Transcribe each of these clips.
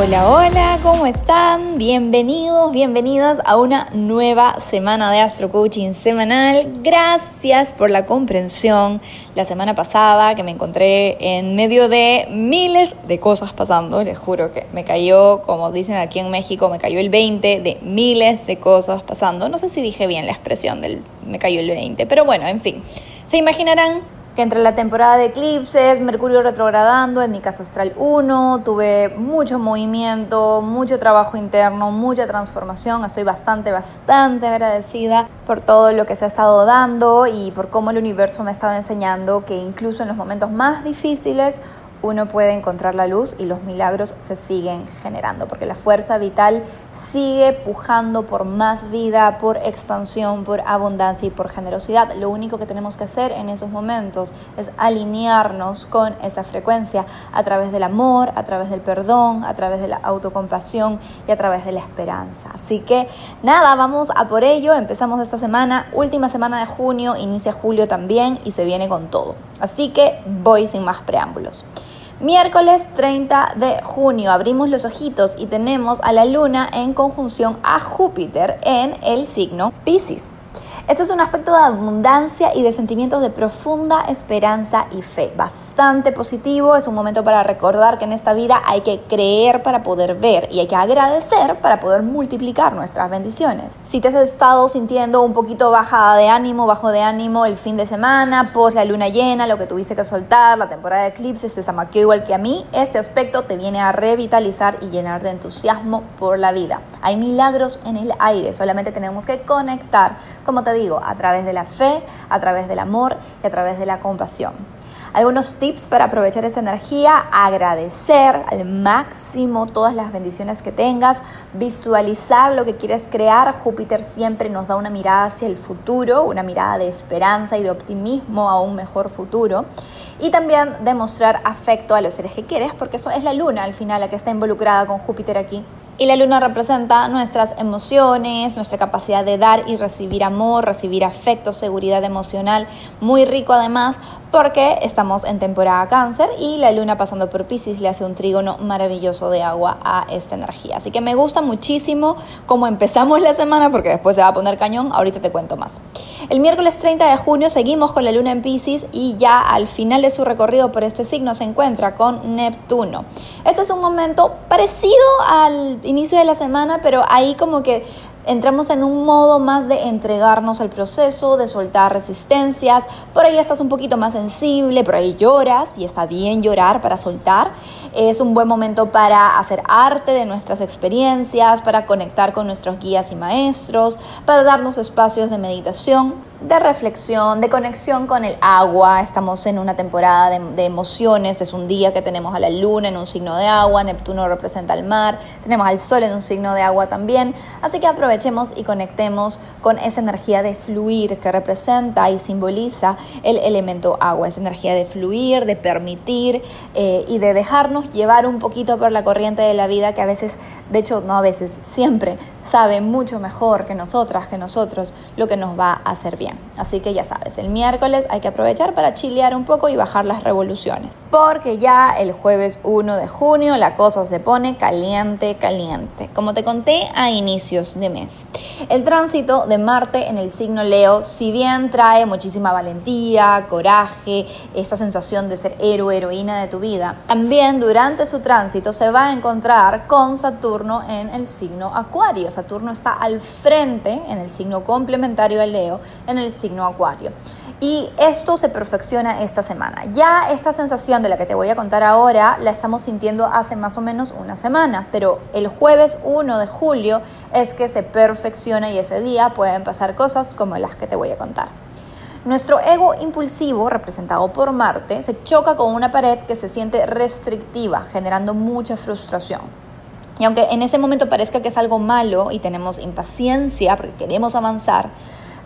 Hola, hola, ¿cómo están? Bienvenidos, bienvenidas a una nueva semana de Astro Coaching semanal. Gracias por la comprensión. La semana pasada que me encontré en medio de miles de cosas pasando, les juro que me cayó, como dicen aquí en México, me cayó el 20 de miles de cosas pasando. No sé si dije bien la expresión del me cayó el 20, pero bueno, en fin. Se imaginarán que entre la temporada de eclipses, Mercurio retrogradando en mi casa astral 1, tuve mucho movimiento, mucho trabajo interno, mucha transformación. Estoy bastante, bastante agradecida por todo lo que se ha estado dando y por cómo el universo me ha estado enseñando que incluso en los momentos más difíciles uno puede encontrar la luz y los milagros se siguen generando, porque la fuerza vital sigue pujando por más vida, por expansión, por abundancia y por generosidad. Lo único que tenemos que hacer en esos momentos es alinearnos con esa frecuencia a través del amor, a través del perdón, a través de la autocompasión y a través de la esperanza. Así que nada, vamos a por ello. Empezamos esta semana, última semana de junio, inicia julio también y se viene con todo. Así que voy sin más preámbulos. Miércoles 30 de junio abrimos los ojitos y tenemos a la luna en conjunción a Júpiter en el signo Pisces. Este es un aspecto de abundancia y de sentimientos de profunda esperanza y fe. Bastante positivo, es un momento para recordar que en esta vida hay que creer para poder ver y hay que agradecer para poder multiplicar nuestras bendiciones. Si te has estado sintiendo un poquito bajada de ánimo, bajo de ánimo el fin de semana, post la luna llena, lo que tuviste que soltar, la temporada de eclipses te zamaqueó igual que a mí, este aspecto te viene a revitalizar y llenar de entusiasmo por la vida. Hay milagros en el aire, solamente tenemos que conectar, como te digo, a través de la fe, a través del amor y a través de la compasión. Algunos tips para aprovechar esa energía, agradecer al máximo todas las bendiciones que tengas, visualizar lo que quieres crear. Júpiter siempre nos da una mirada hacia el futuro, una mirada de esperanza y de optimismo a un mejor futuro. Y también demostrar afecto a los seres que quieres, porque eso es la luna al final la que está involucrada con Júpiter aquí. Y la luna representa nuestras emociones, nuestra capacidad de dar y recibir amor, recibir afecto, seguridad emocional, muy rico además, porque estamos en temporada cáncer y la luna pasando por Pisces le hace un trígono maravilloso de agua a esta energía. Así que me gusta muchísimo cómo empezamos la semana, porque después se va a poner cañón, ahorita te cuento más. El miércoles 30 de junio seguimos con la luna en Pisces y ya al final de su recorrido por este signo se encuentra con Neptuno. Este es un momento parecido al inicio de la semana, pero ahí como que entramos en un modo más de entregarnos al proceso, de soltar resistencias. Por ahí estás un poquito más sensible, por ahí lloras y está bien llorar para soltar. Es un buen momento para hacer arte de nuestras experiencias, para conectar con nuestros guías y maestros, para darnos espacios de meditación de reflexión, de conexión con el agua. Estamos en una temporada de, emociones, es un día que tenemos a la luna en un signo de agua, Neptuno representa el mar, tenemos al sol en un signo de agua también. Así que aprovechemos y conectemos con esa energía de fluir que representa y simboliza el elemento agua, esa energía de fluir, de permitir eh, y de dejarnos llevar un poquito por la corriente de la vida que a veces, de hecho no a veces, siempre sabe mucho mejor que nosotras, que nosotros, lo que nos va a hacer bien. Así que ya sabes, el miércoles hay que aprovechar para chilear un poco y bajar las revoluciones. Porque ya el jueves 1 de junio la cosa se pone caliente, caliente. Como te conté a inicios de mes. El tránsito de Marte en el signo Leo, si bien trae muchísima valentía, coraje, esta sensación de ser héroe, heroína de tu vida, también durante su tránsito se va a encontrar con Saturno en el signo Acuario. Saturno está al frente en el signo complementario al Leo, el signo Acuario. Y esto se perfecciona esta semana. Ya esta sensación de la que te voy a contar ahora la estamos sintiendo hace más o menos una semana, pero el jueves 1 de julio es que se perfecciona y ese día pueden pasar cosas como las que te voy a contar. Nuestro ego impulsivo, representado por Marte, se choca con una pared que se siente restrictiva, generando mucha frustración. Y aunque en ese momento parezca que es algo malo y tenemos impaciencia porque queremos avanzar,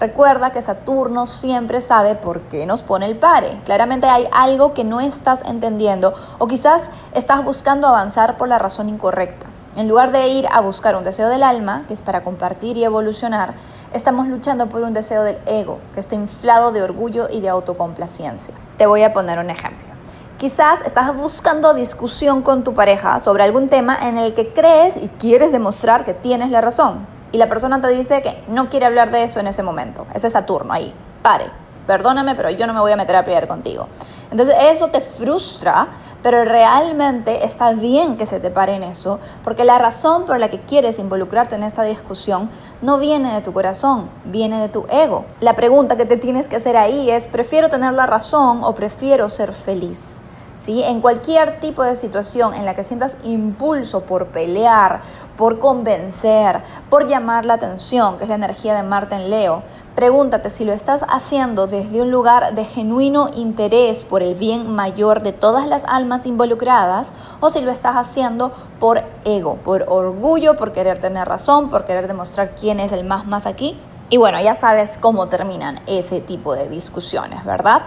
recuerda que Saturno siempre sabe por qué nos pone el pare. Claramente hay algo que no estás entendiendo o quizás estás buscando avanzar por la razón incorrecta. En lugar de ir a buscar un deseo del alma, que es para compartir y evolucionar, estamos luchando por un deseo del ego, que está inflado de orgullo y de autocomplacencia. Te voy a poner un ejemplo. Quizás estás buscando discusión con tu pareja sobre algún tema en el que crees y quieres demostrar que tienes la razón. Y la persona te dice que no quiere hablar de eso en ese momento. Ese es Saturno ahí. Pare. Perdóname, pero yo no me voy a meter a pelear contigo. Entonces eso te frustra pero realmente está bien que se te pare en eso, porque la razón por la que quieres involucrarte en esta discusión no viene de tu corazón, viene de tu ego. La pregunta que te tienes que hacer ahí es, ¿prefiero tener la razón o prefiero ser feliz? ¿Sí? En cualquier tipo de situación en la que sientas impulso por pelear, por convencer, por llamar la atención, que es la energía de Marte en Leo, Pregúntate si lo estás haciendo desde un lugar de genuino interés por el bien mayor de todas las almas involucradas o si lo estás haciendo por ego, por orgullo, por querer tener razón, por querer demostrar quién es el más más aquí. Y bueno, ya sabes cómo terminan ese tipo de discusiones, ¿verdad?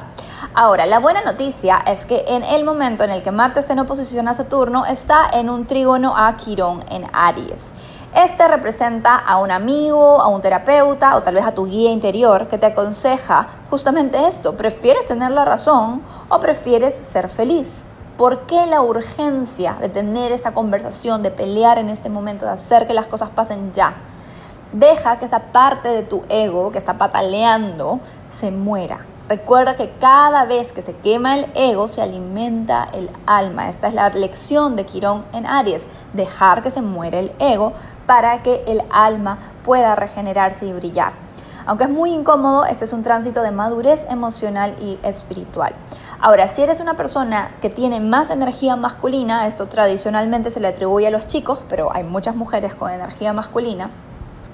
Ahora, la buena noticia es que en el momento en el que Marte está en oposición a Saturno, está en un trígono a Quirón en Aries. Este representa a un amigo, a un terapeuta o tal vez a tu guía interior que te aconseja justamente esto. ¿Prefieres tener la razón o prefieres ser feliz? ¿Por qué la urgencia de tener esta conversación, de pelear en este momento, de hacer que las cosas pasen ya? Deja que esa parte de tu ego que está pataleando se muera. Recuerda que cada vez que se quema el ego se alimenta el alma. Esta es la lección de Quirón en Aries. Dejar que se muere el ego para que el alma pueda regenerarse y brillar. Aunque es muy incómodo, este es un tránsito de madurez emocional y espiritual. Ahora, si eres una persona que tiene más energía masculina, esto tradicionalmente se le atribuye a los chicos, pero hay muchas mujeres con energía masculina,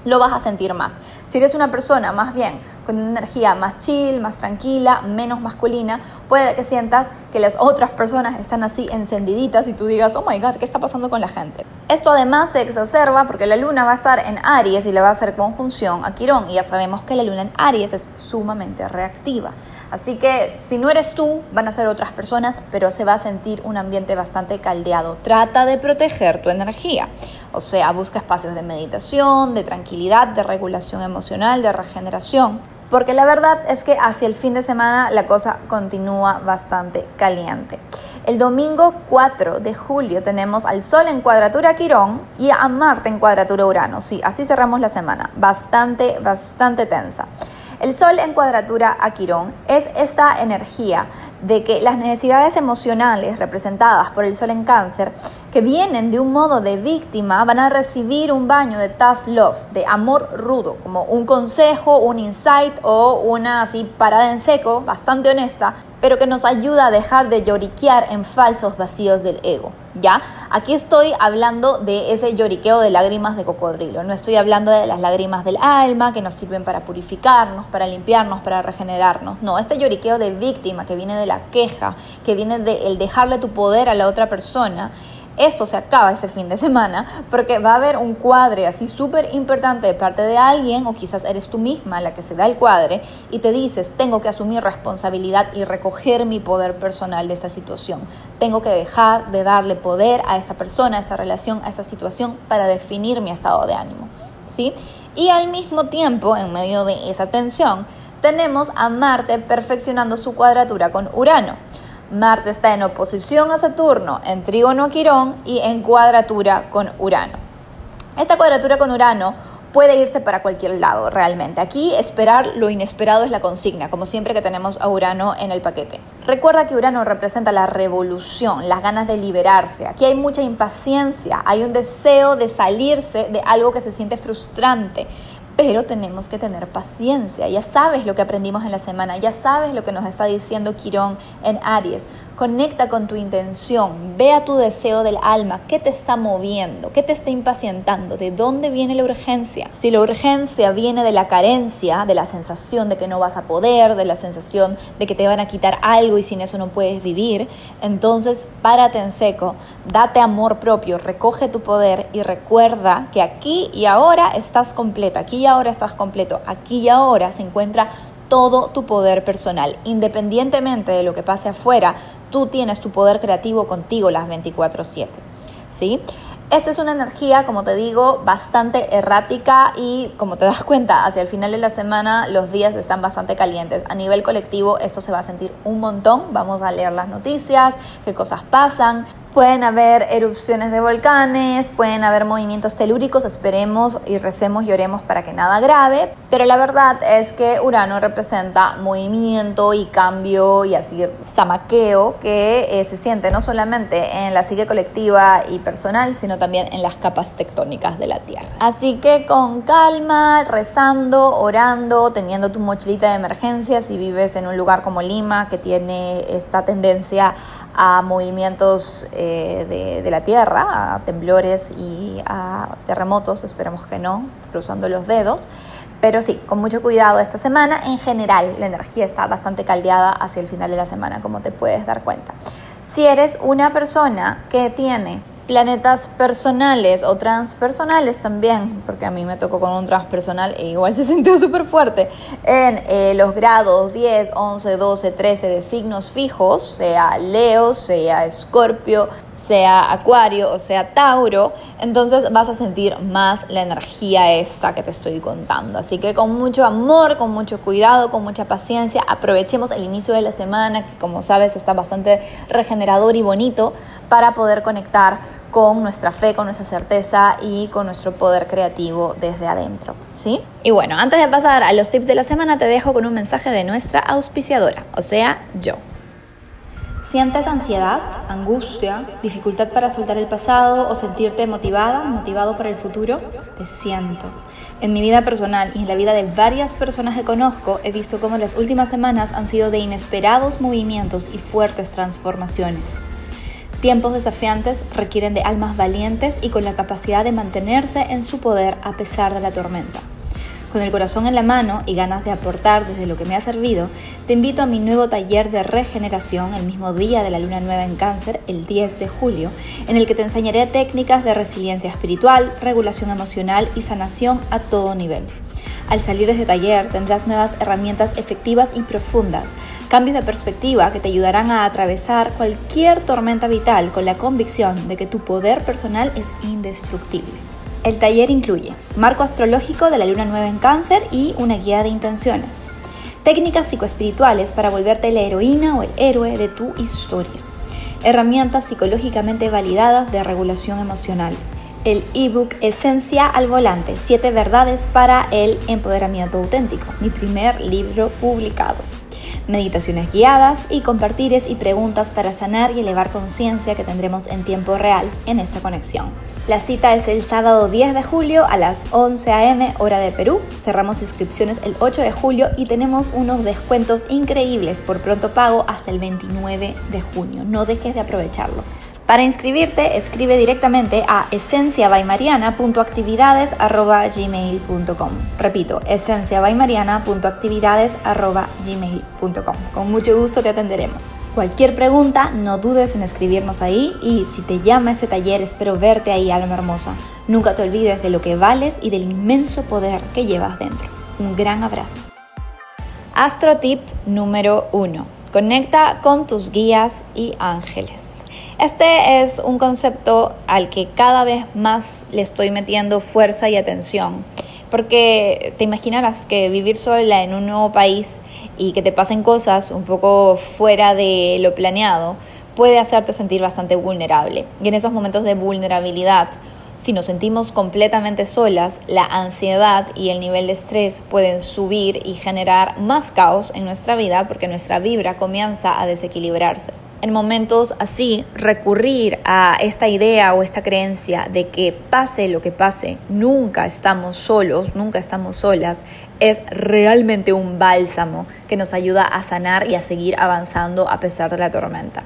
lo vas a sentir más. Si eres una persona más bien con una energía más chill, más tranquila, menos masculina, puede que sientas que las otras personas están así encendiditas y tú digas, oh my god, ¿qué está pasando con la gente? Esto además se exacerba porque la luna va a estar en Aries y le va a hacer conjunción a Quirón y ya sabemos que la luna en Aries es sumamente reactiva. Así que si no eres tú, van a ser otras personas, pero se va a sentir un ambiente bastante caldeado. Trata de proteger tu energía. O sea, busca espacios de meditación, de tranquilidad, de regulación emocional, de regeneración. Porque la verdad es que hacia el fin de semana la cosa continúa bastante caliente. El domingo 4 de julio tenemos al Sol en cuadratura Quirón y a Marte en cuadratura Urano. Sí, así cerramos la semana. Bastante, bastante tensa. El Sol en cuadratura a Quirón es esta energía de que las necesidades emocionales representadas por el Sol en cáncer, que vienen de un modo de víctima, van a recibir un baño de tough love, de amor rudo, como un consejo, un insight o una así parada en seco, bastante honesta, pero que nos ayuda a dejar de lloriquear en falsos vacíos del ego. ¿Ya? Aquí estoy hablando de ese lloriqueo de lágrimas de cocodrilo, no estoy hablando de las lágrimas del alma que nos sirven para purificarnos, para limpiarnos, para regenerarnos. No, este lloriqueo de víctima que viene de la queja, que viene de el dejarle tu poder a la otra persona, esto se acaba ese fin de semana porque va a haber un cuadre así súper importante de parte de alguien o quizás eres tú misma la que se da el cuadre y te dices, tengo que asumir responsabilidad y recoger mi poder personal de esta situación. Tengo que dejar de darle poder a esta persona, a esta relación, a esta situación para definir mi estado de ánimo. ¿sí? Y al mismo tiempo, en medio de esa tensión, tenemos a Marte perfeccionando su cuadratura con Urano. Marte está en oposición a Saturno, en trígono a Quirón y en cuadratura con Urano. Esta cuadratura con Urano puede irse para cualquier lado realmente. Aquí esperar lo inesperado es la consigna, como siempre que tenemos a Urano en el paquete. Recuerda que Urano representa la revolución, las ganas de liberarse. Aquí hay mucha impaciencia, hay un deseo de salirse de algo que se siente frustrante, pero tenemos que tener paciencia. Ya sabes lo que aprendimos en la semana, ya sabes lo que nos está diciendo Quirón en Aries. Conecta con tu intención, ve a tu deseo del alma, qué te está moviendo, qué te está impacientando, de dónde viene la urgencia. Si la urgencia viene de la carencia, de la sensación de que no vas a poder, de la sensación de que te van a quitar algo y sin eso no puedes vivir, entonces párate en seco, date amor propio, recoge tu poder y recuerda que aquí y ahora estás completa, aquí y ahora estás completo, aquí y ahora se encuentra todo tu poder personal. Independientemente de lo que pase afuera, tú tienes tu poder creativo contigo las 24/7. ¿Sí? Esta es una energía, como te digo, bastante errática y como te das cuenta, hacia el final de la semana los días están bastante calientes. A nivel colectivo esto se va a sentir un montón. Vamos a leer las noticias, qué cosas pasan. Pueden haber erupciones de volcanes, pueden haber movimientos telúricos, esperemos y recemos y oremos para que nada grave, pero la verdad es que Urano representa movimiento y cambio y así zamaqueo que eh, se siente no solamente en la psique colectiva y personal, sino también en las capas tectónicas de la Tierra. Así que con calma, rezando, orando, teniendo tu mochilita de emergencia si vives en un lugar como Lima que tiene esta tendencia a movimientos eh, de, la Tierra, a temblores y a terremotos, esperemos que no, cruzando los dedos. Pero sí, con mucho cuidado esta semana. En general, la energía está bastante caldeada hacia el final de la semana, como te puedes dar cuenta. Si eres una persona que tiene planetas personales o transpersonales también, porque a mí me tocó con un transpersonal e igual se sintió súper fuerte, en eh, los grados 10, 11, 12, 13 de signos fijos, sea Leo, sea Escorpio, sea Acuario o sea Tauro, entonces vas a sentir más la energía esta que te estoy contando. Así que con mucho amor, con mucho cuidado, con mucha paciencia, aprovechemos el inicio de la semana, que como sabes está bastante regenerador y bonito, para poder conectar con nuestra fe, con nuestra certeza y con nuestro poder creativo desde adentro, ¿sí? Y bueno, antes de pasar a los tips de la semana, te dejo con un mensaje de nuestra auspiciadora, o sea, yo. ¿Sientes ansiedad, angustia, dificultad para soltar el pasado o sentirte motivada, motivado para el futuro? Te siento. En mi vida personal y en la vida de varias personas que conozco, he visto cómo las últimas semanas han sido de inesperados movimientos y fuertes transformaciones. Tiempos desafiantes requieren de almas valientes y con la capacidad de mantenerse en su poder a pesar de la tormenta. Con el corazón en la mano y ganas de aportar desde lo que me ha servido, te invito a mi nuevo taller de regeneración el mismo día de la luna nueva en cáncer, el 10 de julio, en el que te enseñaré técnicas de resiliencia espiritual, regulación emocional y sanación a todo nivel. Al salir de este taller tendrás nuevas herramientas efectivas y profundas, cambios de perspectiva que te ayudarán a atravesar cualquier tormenta vital con la convicción de que tu poder personal es indestructible. El taller incluye marco astrológico de la luna nueva en cáncer y una guía de intenciones. Técnicas psicoespirituales para volverte la heroína o el héroe de tu historia. Herramientas psicológicamente validadas de regulación emocional. El ebook Esencia al Volante, 7 verdades para el empoderamiento auténtico, mi primer libro publicado meditaciones guiadas y compartires y preguntas para sanar y elevar conciencia que tendremos en tiempo real en esta conexión. La cita es el sábado 10 de julio a las 11 a.m. hora de Perú. Cerramos inscripciones el 8 de julio y tenemos unos descuentos increíbles por pronto pago hasta el 29 de junio. No dejes de aprovecharlo. Para inscribirte, escribe directamente a esenciabaymariana.actividades.gmail.com Repito, esenciabaymariana.actividades.gmail.com Con mucho gusto te atenderemos. Cualquier pregunta, no dudes en escribirnos ahí y si te llama este taller, espero verte ahí, alma hermosa. Nunca te olvides de lo que vales y del inmenso poder que llevas dentro. Un gran abrazo. Astro tip número 1. Conecta con tus guías y ángeles. Este es un concepto al que cada vez más le estoy metiendo fuerza y atención, porque te imaginarás que vivir sola en un nuevo país y que te pasen cosas un poco fuera de lo planeado puede hacerte sentir bastante vulnerable. Y en esos momentos de vulnerabilidad, si nos sentimos completamente solas, la ansiedad y el nivel de estrés pueden subir y generar más caos en nuestra vida porque nuestra vibra comienza a desequilibrarse. en momentos así, recurrir a esta idea o esta creencia de que pase lo que pase, nunca estamos solos, nunca estamos solas, es realmente un bálsamo que nos ayuda a sanar y a seguir avanzando a pesar de la tormenta.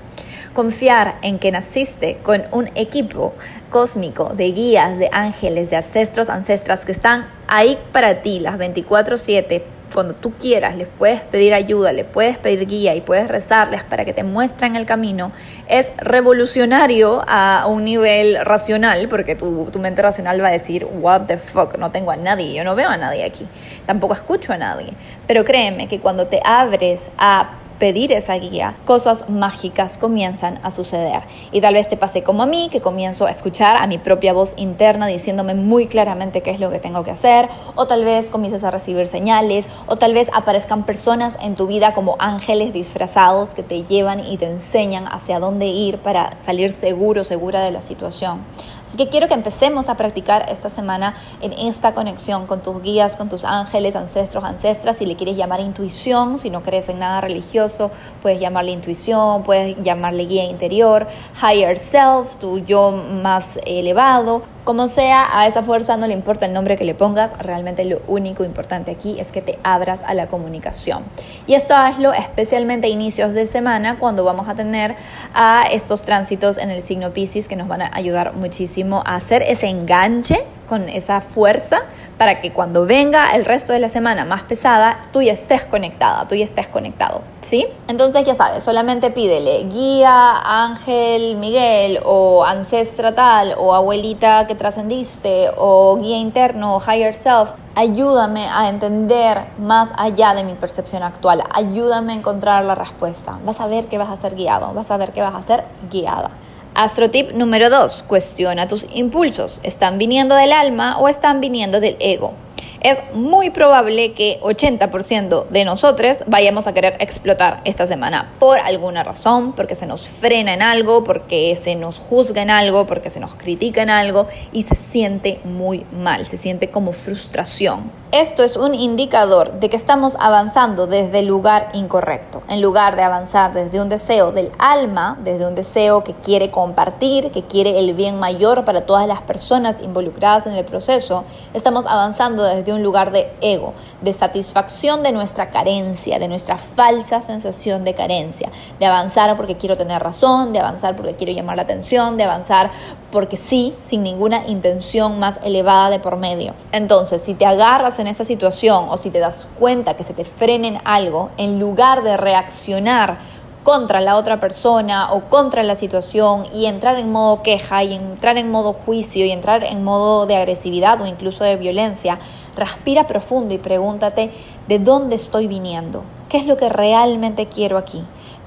Confiar en que naciste con un equipo cósmico de guías, de ángeles, de ancestros, ancestras que están ahí para ti las 24/7 cuando tú quieras, les puedes pedir ayuda, les puedes pedir guía y puedes rezarles para que te muestren el camino, es revolucionario a un nivel racional, porque tu, tu, mente racional va a decir, what the fuck, no tengo a nadie, yo no veo a nadie aquí, tampoco escucho a nadie. Pero créeme que cuando te abres a pedir esa guía, cosas mágicas comienzan a suceder. Y tal vez te pase como a mí, que comienzo a escuchar a mi propia voz interna diciéndome muy claramente qué es lo que tengo que hacer, o tal vez comiences a recibir señales, o tal vez aparezcan personas en tu vida como ángeles disfrazados que te llevan y te enseñan hacia dónde ir para salir seguro, segura de la situación. Así que quiero que empecemos a practicar esta semana en esta conexión con tus guías, con tus ángeles, ancestros, ancestras, si le quieres llamar intuición, si no crees en nada religioso, puedes llamarle intuición, puedes llamarle guía interior, higher self, tu yo más elevado, como sea, a esa fuerza no le importa el nombre que le pongas, realmente lo único importante aquí es que te abras a la comunicación. Y esto hazlo especialmente a inicios de semana cuando vamos a tener a estos tránsitos en el signo Pisces que nos van a ayudar muchísimo a hacer ese enganche con esa fuerza para que cuando venga el resto de la semana más pesada, tú ya estés conectada, tú ya estés conectado, ¿sí? Entonces ya sabes, solamente pídele guía, ángel, Miguel o ancestra tal o abuelita que trascendiste o guía interno o higher self. Ayúdame a entender más allá de mi percepción actual. Ayúdame a encontrar la respuesta. Vas a ver que vas a ser guiado, vas a ver que vas a ser guiada. Astrotip número 2. Cuestiona tus impulsos. ¿Están viniendo del alma o están viniendo del ego? Es muy probable que 80% de nosotros vayamos a querer explotar esta semana por alguna razón, porque se nos frena en algo, porque se nos juzga en algo, porque se nos critica en algo y se siente muy mal, se siente como frustración. Esto es un indicador de que estamos avanzando desde el lugar incorrecto. En lugar de avanzar desde un deseo del alma, desde un deseo que quiere compartir, que quiere el bien mayor para todas las personas involucradas en el proceso, estamos avanzando desde un lugar de ego, de satisfacción de nuestra carencia, de nuestra falsa sensación de carencia, de avanzar porque quiero tener razón, de avanzar porque quiero llamar la atención, de avanzar porque sí, sin ninguna intención más elevada de por medio. Entonces, si te agarras en esa situación o si te das cuenta que se te frena algo, en lugar de reaccionar contra la otra persona o contra la situación y entrar en modo queja y entrar en modo juicio y entrar en modo de agresividad o incluso de violencia, respira profundo y pregúntate de dónde estoy viniendo, qué es lo que realmente quiero aquí.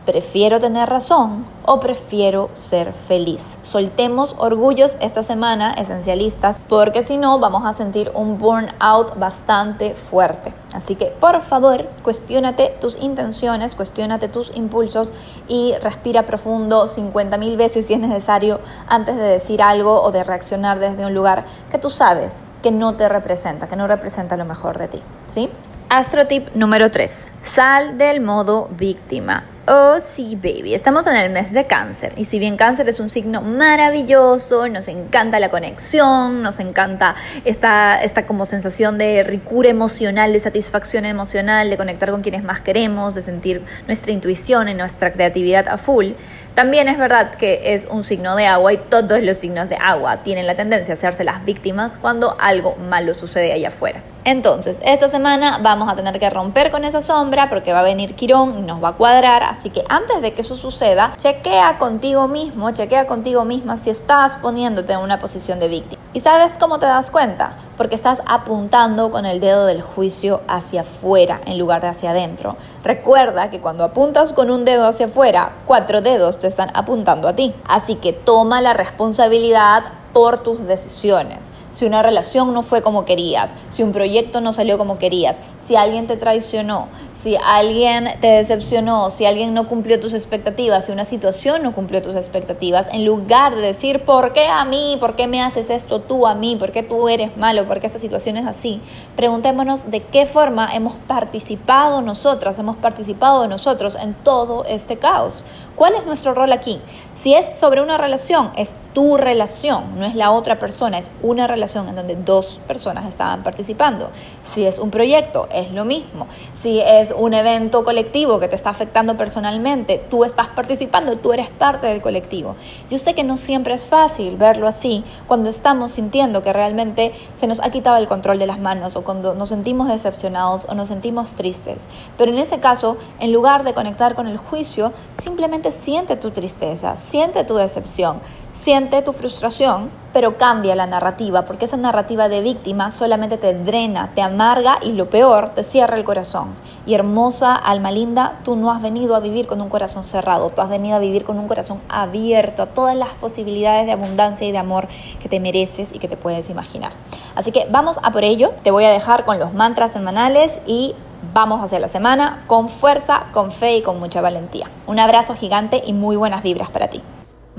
¿Prefiero tener razón o prefiero ser feliz? Soltemos orgullos esta semana, esencialistas, porque si no vamos a sentir un burnout bastante fuerte. Así que por favor, cuestionate tus intenciones, cuestionate tus impulsos y respira profundo 50 mil veces si es necesario antes de decir algo o de reaccionar desde un lugar que tú sabes que no te representa, que no representa lo mejor de ti. ¿Sí? Astrotip número 3. Sal del modo víctima. Oh, sí, baby. Estamos en el mes de cáncer. Y si bien cáncer es un signo maravilloso, nos encanta la conexión, nos encanta esta, esta como sensación de ricura emocional, de satisfacción emocional, de conectar con quienes más queremos, de sentir nuestra intuición y nuestra creatividad a full. También es verdad que es un signo de agua y todos los signos de agua tienen la tendencia a hacerse las víctimas cuando algo malo sucede allá afuera. Entonces, esta semana vamos a tener que romper con esa sombra porque va a venir Quirón y nos va a cuadrar. Así que antes de que eso suceda, chequea contigo mismo, chequea contigo misma si estás poniéndote en una posición de víctima. ¿Y sabes cómo te das cuenta? Porque estás apuntando con el dedo del juicio hacia afuera en lugar de hacia adentro. Recuerda que cuando apuntas con un dedo hacia afuera, cuatro dedos te están apuntando a ti. Así que toma la responsabilidad por tus decisiones. Si una relación no fue como querías, si un proyecto no salió como querías, si alguien te traicionó, si alguien te decepcionó, si alguien no cumplió tus expectativas, si una situación no cumplió tus expectativas, en lugar de decir, ¿por qué a mí? ¿Por qué me haces esto tú a mí? ¿Por qué tú eres malo? ¿Por qué esta situación es así? Preguntémonos de qué forma hemos participado nosotras, hemos participado nosotros en todo este caos. ¿Cuál es nuestro rol aquí? Si es sobre una relación, es tu relación, no es la otra persona, es una relación en donde dos personas estaban participando. Si es un proyecto, es lo mismo. Si es un evento colectivo que te está afectando personalmente, tú estás participando, tú eres parte del colectivo. Yo sé que no siempre es fácil verlo así cuando estamos sintiendo que realmente se nos ha quitado el control de las manos o cuando nos sentimos decepcionados o nos sentimos tristes. Pero en ese caso, en lugar de conectar con el juicio, simplemente siente tu tristeza, siente tu decepción, siente tu frustración, pero cambia la narrativa, porque esa narrativa de víctima solamente te drena, te amarga y lo peor, te cierra el corazón. Y hermosa alma linda, tú no has venido a vivir con un corazón cerrado, tú has venido a vivir con un corazón abierto a todas las posibilidades de abundancia y de amor que te mereces y que te puedes imaginar. Así que vamos a por ello, te voy a dejar con los mantras semanales y Vamos hacia la semana con fuerza, con fe y con mucha valentía. Un abrazo gigante y muy buenas vibras para ti.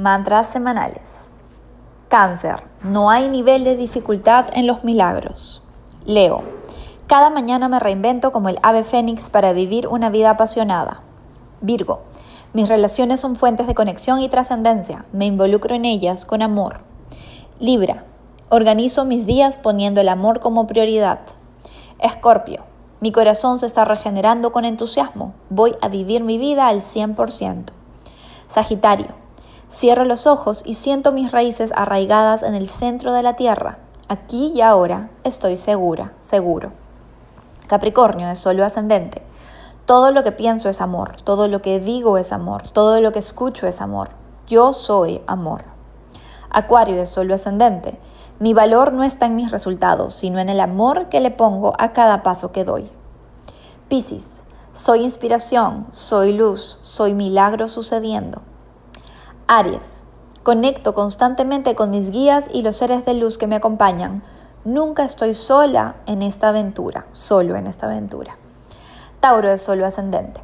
Mantras semanales. Cáncer. No hay nivel de dificultad en los milagros. Leo. Cada mañana me reinvento como el ave fénix para vivir una vida apasionada. Virgo. Mis relaciones son fuentes de conexión y trascendencia. Me involucro en ellas con amor. Libra. Organizo mis días poniendo el amor como prioridad. Escorpio. Mi corazón se está regenerando con entusiasmo. Voy a vivir mi vida al 100%. Sagitario. Cierro los ojos y siento mis raíces arraigadas en el centro de la tierra. Aquí y ahora estoy segura, seguro. Capricornio es solo ascendente. Todo lo que pienso es amor, todo lo que digo es amor, todo lo que escucho es amor. Yo soy amor. Acuario es solo ascendente. Mi valor no está en mis resultados, sino en el amor que le pongo a cada paso que doy. Piscis, soy inspiración, soy luz, soy milagro sucediendo. Aries, conecto constantemente con mis guías y los seres de luz que me acompañan. Nunca estoy sola en esta aventura, solo en esta aventura. Tauro es solo ascendente.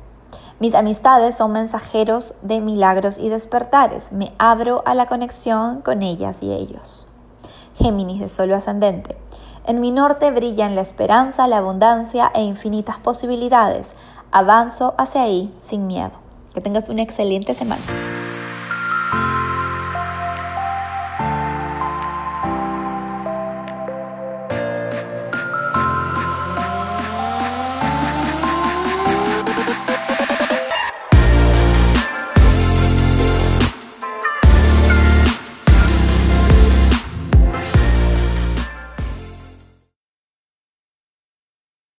Mis amistades son mensajeros de milagros y despertares. Me abro a la conexión con ellas y ellos. Géminis de Solo Ascendente. En mi norte brillan la esperanza, la abundancia e infinitas posibilidades. Avanzo hacia ahí sin miedo. Que tengas una excelente semana.